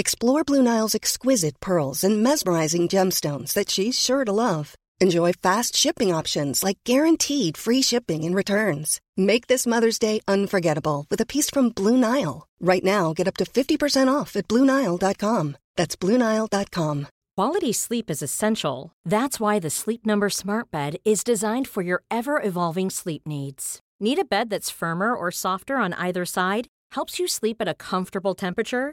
Explore Blue Nile's exquisite pearls and mesmerizing gemstones that she's sure to love. Enjoy fast shipping options like guaranteed free shipping and returns. Make this Mother's Day unforgettable with a piece from Blue Nile. Right now, get up to 50% off at BlueNile.com. That's BlueNile.com. Quality sleep is essential. That's why the Sleep Number Smart Bed is designed for your ever evolving sleep needs. Need a bed that's firmer or softer on either side? Helps you sleep at a comfortable temperature?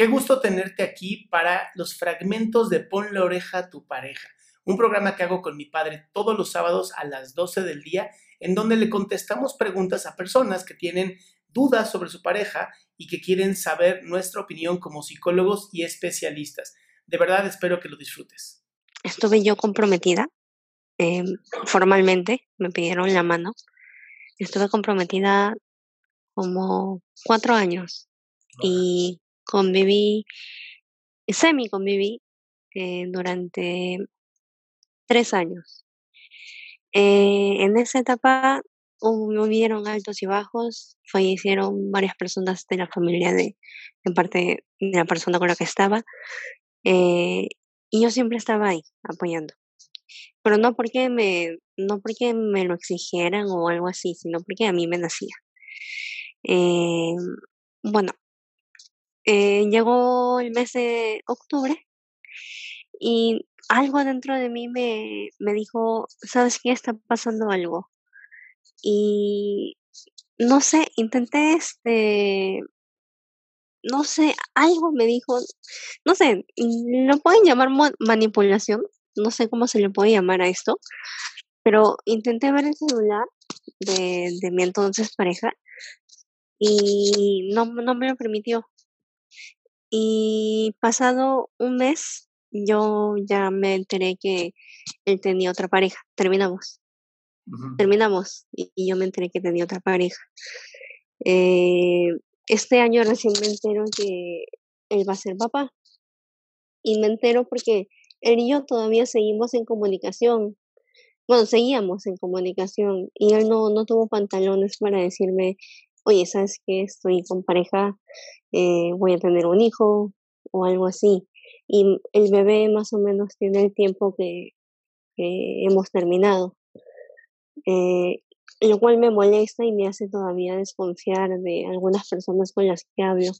Qué gusto tenerte aquí para los fragmentos de Pon la oreja a tu pareja, un programa que hago con mi padre todos los sábados a las 12 del día, en donde le contestamos preguntas a personas que tienen dudas sobre su pareja y que quieren saber nuestra opinión como psicólogos y especialistas. De verdad espero que lo disfrutes. Estuve yo comprometida eh, formalmente, me pidieron la mano. Estuve comprometida como cuatro años y conviví, semi conviví eh, durante tres años. Eh, en esa etapa hubieron altos y bajos, fallecieron varias personas de la familia de, de parte de la persona con la que estaba, eh, y yo siempre estaba ahí apoyando. Pero no porque me, no porque me lo exigieran o algo así, sino porque a mí me nacía. Bueno, eh, llegó el mes de octubre y algo dentro de mí me, me dijo, ¿sabes qué? Está pasando algo. Y no sé, intenté este, no sé, algo me dijo, no sé, lo pueden llamar manipulación, no sé cómo se le puede llamar a esto, pero intenté ver el celular de, de mi entonces pareja y no, no me lo permitió. Y pasado un mes, yo ya me enteré que él tenía otra pareja. Terminamos. Terminamos. Y, yo me enteré que tenía otra pareja. Eh, este año recién me entero que él va a ser papá. Y me entero porque él y yo todavía seguimos en comunicación. Bueno, seguíamos en comunicación. Y él no, no tuvo pantalones para decirme, oye, ¿sabes qué? Estoy con pareja, eh, voy a tener un hijo o algo así. Y el bebé más o menos tiene el tiempo que, hemos terminado. Eh, lo cual me molesta y me hace todavía desconfiar de algunas personas con las que hablo.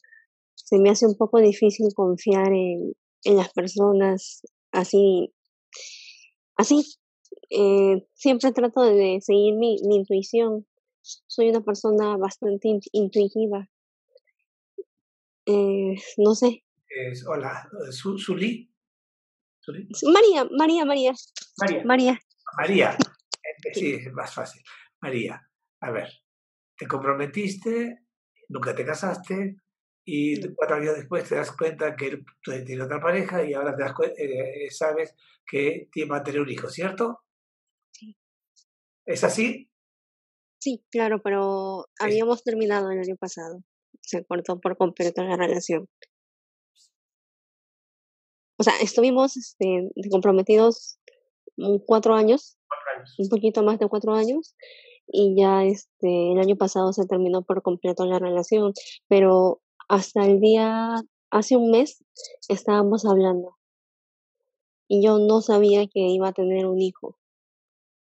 Se me hace un poco difícil confiar en, las personas así. Así. Eh, siempre trato de seguir mi intuición soy una persona bastante intuitiva. Eh, no sé. hola, Suli. María, María, María. María. María. María. Eh, sí, es más fácil. María, a ver, te comprometiste, nunca te casaste y cuatro años después te das cuenta que él tiene otra pareja y ahora te das eh, sabes que va a tener un hijo, ¿cierto? Sí. ¿Es así? Sí, claro, pero habíamos terminado el año pasado. Se cortó por completo la relación. O sea, estuvimos este, comprometidos cuatro años, un poquito más de cuatro años, y ya este, el año pasado se terminó por completo la relación, pero hasta el día, hace un mes, estábamos hablando. Y yo no sabía que iba a tener un hijo.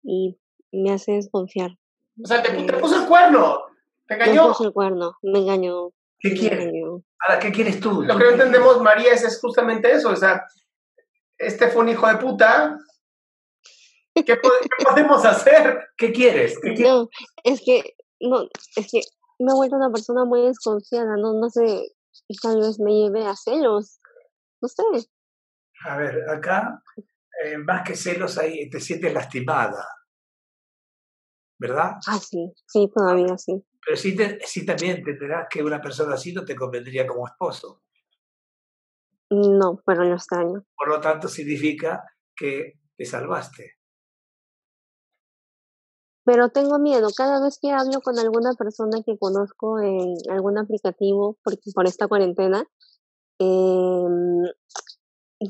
Y me hace desconfiar. O sea, te, puso el cuerno. Te engañó. Me puso el cuerno, me engañó. ¿Qué quieres? Ahora, ¿qué quieres tú? Lo que no entendemos, María, es, justamente eso. O sea, este fue un hijo de puta. ¿Qué, podemos hacer? ¿Qué quieres? No, es que, no, es que me he vuelto una persona muy desconfiada, no, no sé, tal vez me lleve a celos, no sé. A ver, acá, eh, más que celos, ahí te sientes lastimada, ¿verdad? Ah, sí, sí, todavía sí. Pero sí, te, sí también entenderás que una persona así no te convendría como esposo. No, pero lo extraño. Por lo tanto, significa que te salvaste. Pero tengo miedo. Cada vez que hablo con alguna persona que conozco en algún aplicativo por, por esta cuarentena, em,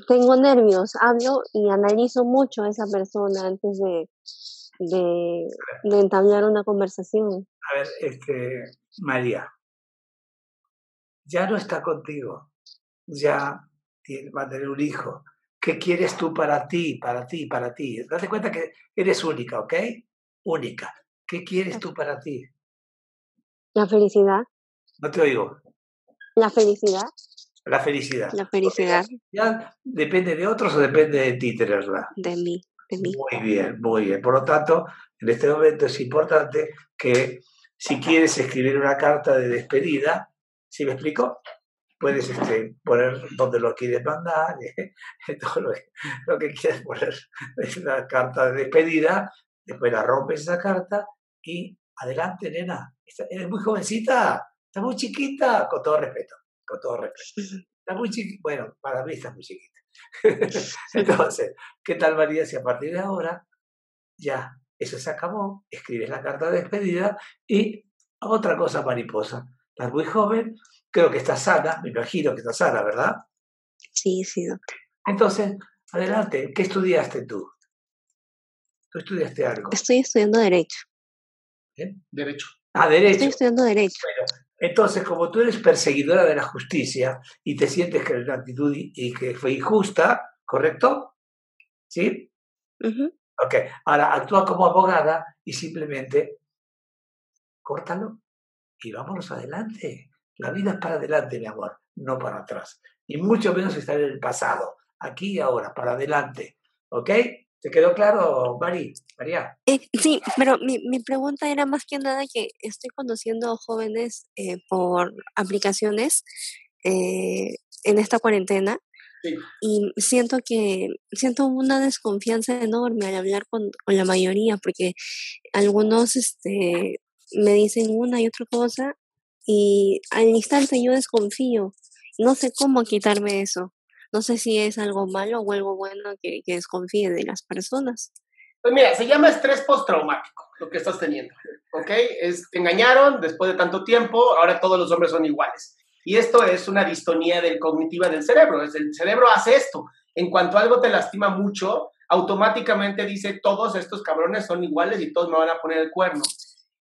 tengo nervios. Hablo y analizo mucho a esa persona antes de, de, de entablar una conversación. A ver, este, María, ya no está contigo ya va a tener un hijo. ¿Qué quieres tú para ti, para ti, para ti? Date cuenta que eres única, ¿ok? Única. ¿Qué quieres tú para ti? La felicidad. No te oigo. La felicidad. La felicidad. La felicidad. Ya depende de otros o depende de ti tenerla. De mí, de mí. Muy bien, muy bien. Por lo tanto, en este momento es importante que si quieres escribir una carta de despedida, ¿sí me explico? puedes este, poner donde lo quieres mandar, todo lo, que quieras poner. Es una carta de despedida, después la rompes esa carta y adelante, nena. Eres muy jovencita, estás muy chiquita, con todo respeto, con todo respeto. Estás muy chiquita, bueno, para mí estás muy chiquita. Entonces, ¿qué tal María si a partir de ahora ya eso se acabó, escribes la carta de despedida y otra cosa mariposa, estás muy joven, Creo que está sana, me imagino que está sana, ¿verdad? Sí, sí, doctor. Entonces, adelante, ¿qué estudiaste tú? ¿Tú estudiaste algo? Estoy estudiando Derecho. ¿Eh? Derecho. Ah, Derecho. Estoy estudiando Derecho. Entonces, como tú eres perseguidora de la justicia y te sientes que la actitud y, que fue injusta, ¿correcto? ¿Sí? Ok, ahora actúa como abogada y simplemente córtalo y vámonos adelante. La vida es para adelante, mi amor, no para atrás. Y mucho menos estar en el pasado, aquí y ahora, para adelante. ¿Ok? ¿Te quedó claro, Mari? María? Eh, sí, pero mi, mi, pregunta era más que nada que estoy conociendo jóvenes eh, por aplicaciones eh, en esta cuarentena y siento que siento una desconfianza enorme al hablar con, con la mayoría porque algunos este, me dicen una y otra cosa y al instante yo desconfío. No sé cómo quitarme eso. No sé si es algo malo o algo bueno que, que desconfíe de las personas. Pues mira, se llama estrés postraumático, lo que estás teniendo, ¿ok? Es, te engañaron después de tanto tiempo, ahora todos los hombres son iguales. Y esto es una distonía del cognitiva del cerebro. Es el cerebro hace esto. En cuanto algo te lastima mucho, automáticamente dice, todos estos cabrones son iguales y todos me van a poner el cuerno.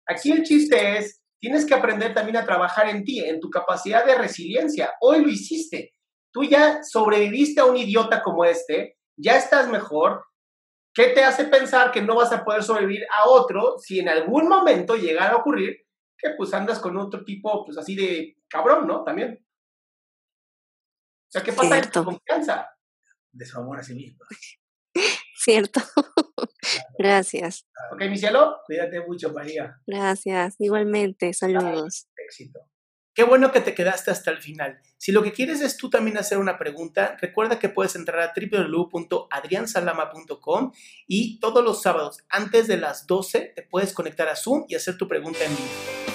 Aquí el chiste es tienes que aprender también a trabajar en ti, en tu capacidad de resiliencia. Hoy lo hiciste. Tú ya sobreviviste a un idiota como este, ya estás mejor. ¿Qué te hace pensar que no vas a poder sobrevivir a otro si en algún momento llegara a ocurrir que pues andas con otro tipo pues así de cabrón, ¿no? También. O sea, ¿qué pasa con tu confianza? De su amor a sí mismo. Cierto. Gracias. Ok, mi cielo. Cuídate mucho, María. Gracias. Igualmente. Saludos. Éxito. Qué bueno que te quedaste hasta el final. Si lo que quieres es tú también hacer una pregunta, recuerda que puedes entrar a www.adriansalama.com y todos los sábados antes de las 12 te puedes conectar a Zoom y hacer tu pregunta en vivo.